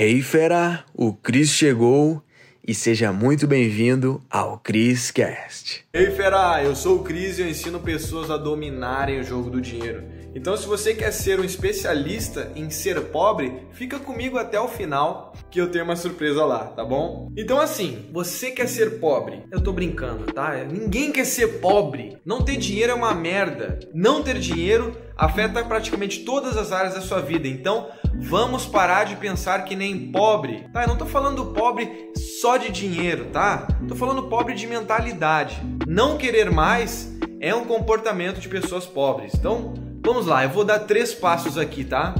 Hey fera, o Cris chegou e seja muito bem-vindo ao Cris Cast. Hey fera, eu sou o Cris e eu ensino pessoas a dominarem o jogo do dinheiro. Então, se você quer ser um especialista em ser pobre, fica comigo até o final que eu tenho uma surpresa lá, tá bom? Então, assim, você quer ser pobre? Eu tô brincando, tá? Ninguém quer ser pobre. Não ter dinheiro é uma merda. Não ter dinheiro afeta praticamente todas as áreas da sua vida. Então, vamos parar de pensar que nem pobre, tá? Eu não tô falando pobre só de dinheiro, tá? Tô falando pobre de mentalidade. Não querer mais é um comportamento de pessoas pobres. Então, Vamos lá, eu vou dar três passos aqui, tá?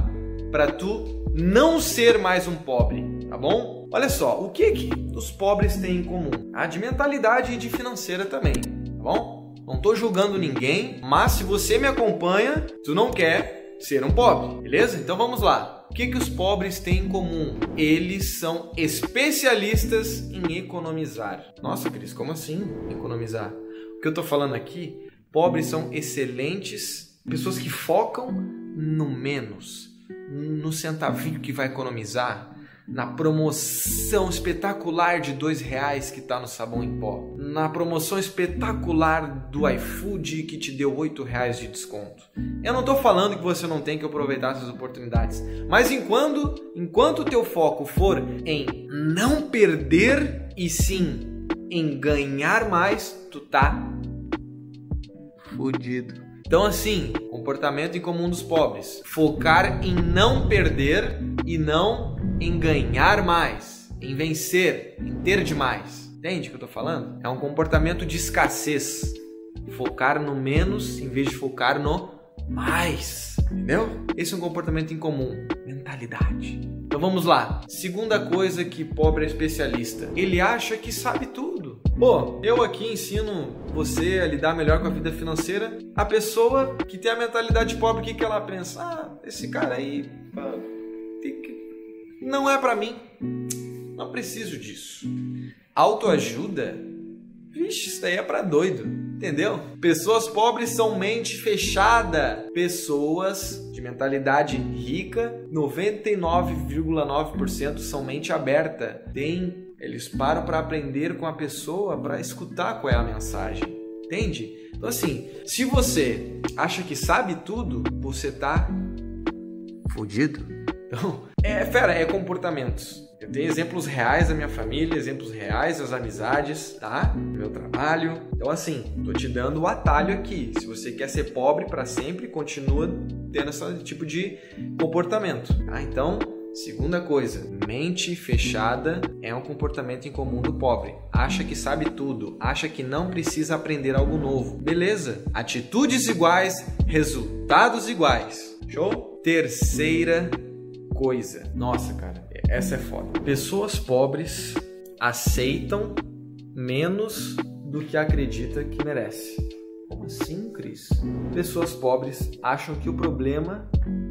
Para tu não ser mais um pobre, tá bom? Olha só, o que que os pobres têm em comum? A de mentalidade e de financeira também, tá bom? Não tô julgando ninguém, mas se você me acompanha, tu não quer ser um pobre, beleza? Então vamos lá. O que, que os pobres têm em comum? Eles são especialistas em economizar. Nossa, Cris, como assim economizar? O que eu tô falando aqui, pobres são excelentes Pessoas que focam no menos, no centavinho que vai economizar, na promoção espetacular de dois reais que está no sabão em pó, na promoção espetacular do iFood que te deu oito reais de desconto. Eu não estou falando que você não tem que aproveitar essas oportunidades, mas enquanto enquanto o teu foco for em não perder e sim em ganhar mais, tu tá fudido. Então, assim, comportamento em comum dos pobres: focar em não perder e não em ganhar mais, em vencer, em ter demais. Entende o que eu tô falando? É um comportamento de escassez. Focar no menos em vez de focar no mais. Entendeu? Esse é um comportamento incomum. Mentalidade. Então vamos lá. Segunda coisa que pobre é especialista. Ele acha que sabe tudo. Pô, eu aqui ensino você a lidar melhor com a vida financeira. A pessoa que tem a mentalidade pobre, o que, que ela pensa? Ah, esse cara aí não é para mim. Não preciso disso. Autoajuda? Vixe, isso daí é pra doido. Entendeu? Pessoas pobres são mente fechada. Pessoas de mentalidade rica, 99,9% são mente aberta. Tem eles param para aprender com a pessoa, para escutar qual é a mensagem. Entende? Então assim, se você acha que sabe tudo, você tá fudido. Então, é, fera, é comportamentos. Eu tenho exemplos reais da minha família, exemplos reais das amizades, tá? Do meu trabalho. Então, assim, tô te dando o atalho aqui. Se você quer ser pobre para sempre, continua tendo esse tipo de comportamento, tá? Então, Segunda coisa, mente fechada é um comportamento incomum do pobre. Acha que sabe tudo, acha que não precisa aprender algo novo. Beleza? Atitudes iguais, resultados iguais. Show? Terceira coisa. Nossa, cara, essa é foda. Pessoas pobres aceitam menos do que acredita que merece. Como assim, Cris? Pessoas pobres acham que o problema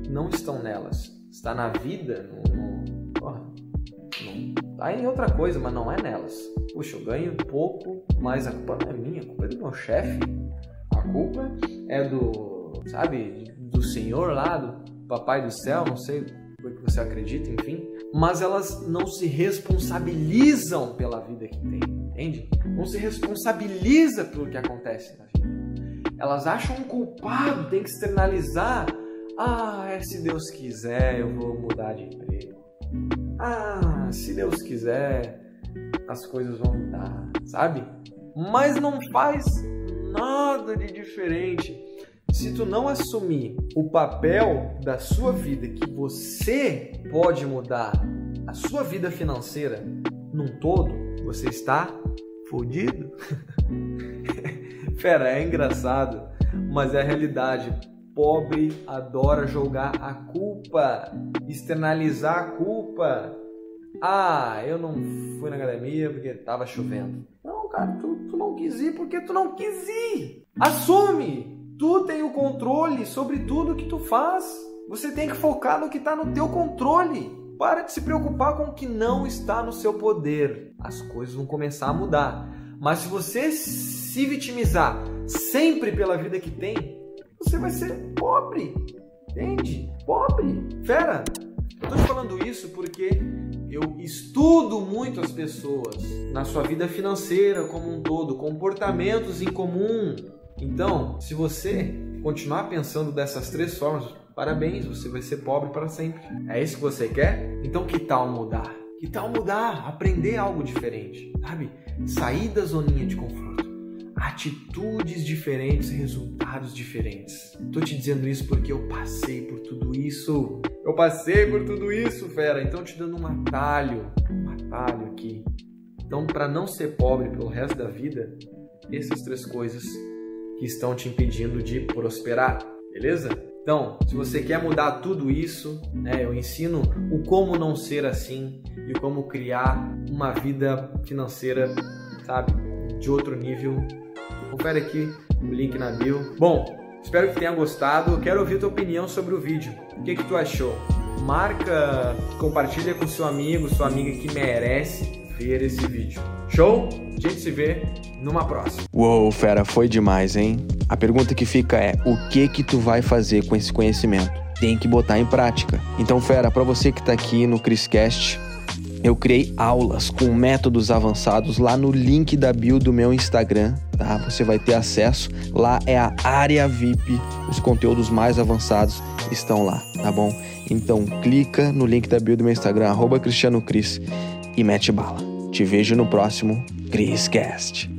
não estão nelas, está na vida, no, no, porra, não, tá em outra coisa, mas não é nelas. Puxa, eu ganho pouco, mas a culpa não é minha, a culpa é do meu chefe. A culpa é do, sabe, do senhor lá, do papai do céu, não sei o que você acredita, enfim. Mas elas não se responsabilizam pela vida que tem, entende? Não se responsabiliza pelo que acontece na vida. Elas acham um culpado, tem que externalizar ah, é, se Deus quiser, eu vou mudar de emprego. Ah, se Deus quiser, as coisas vão mudar, sabe? Mas não faz nada de diferente. Se tu não assumir o papel da sua vida que você pode mudar a sua vida financeira num todo, você está fodido. Fera, é engraçado, mas é a realidade pobre adora jogar a culpa, externalizar a culpa. Ah, eu não fui na academia porque estava chovendo. Não, cara, tu, tu não quis ir porque tu não quis ir. Assume! Tu tem o controle sobre tudo que tu faz. Você tem que focar no que está no teu controle. Para de se preocupar com o que não está no seu poder. As coisas vão começar a mudar. Mas se você se vitimizar sempre pela vida que tem, você vai ser pobre. Entende? Pobre. Fera. Eu tô te falando isso porque eu estudo muito as pessoas na sua vida financeira como um todo, comportamentos em comum. Então, se você continuar pensando dessas três formas, parabéns, você vai ser pobre para sempre. É isso que você quer? Então, que tal mudar? Que tal mudar? Aprender algo diferente, sabe? Sair da zoninha de conforto atitudes diferentes, resultados diferentes. Tô te dizendo isso porque eu passei por tudo isso. Eu passei por tudo isso, fera. Então te dando um atalho, um atalho aqui. Então, para não ser pobre pelo resto da vida, essas três coisas que estão te impedindo de prosperar, beleza? Então, se você quer mudar tudo isso, né, eu ensino o como não ser assim e como criar uma vida financeira, sabe, de outro nível Confere aqui o link na bio. Bom, espero que tenha gostado. Quero ouvir tua opinião sobre o vídeo. O que, que tu achou? Marca, compartilha com seu amigo, sua amiga que merece ver esse vídeo. Show? A gente se vê numa próxima. Uou, fera, foi demais, hein? A pergunta que fica é: o que que tu vai fazer com esse conhecimento? Tem que botar em prática. Então, fera, para você que tá aqui no Criscast, eu criei aulas com métodos avançados lá no link da bio do meu Instagram, tá? Você vai ter acesso. Lá é a área VIP. Os conteúdos mais avançados estão lá, tá bom? Então clica no link da bio do meu Instagram, arroba Cristiano Cris, e mete bala. Te vejo no próximo CrisCast.